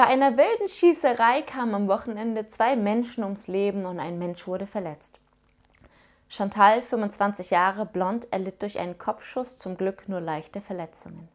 Bei einer wilden Schießerei kamen am Wochenende zwei Menschen ums Leben und ein Mensch wurde verletzt. Chantal, 25 Jahre, blond, erlitt durch einen Kopfschuss zum Glück nur leichte Verletzungen.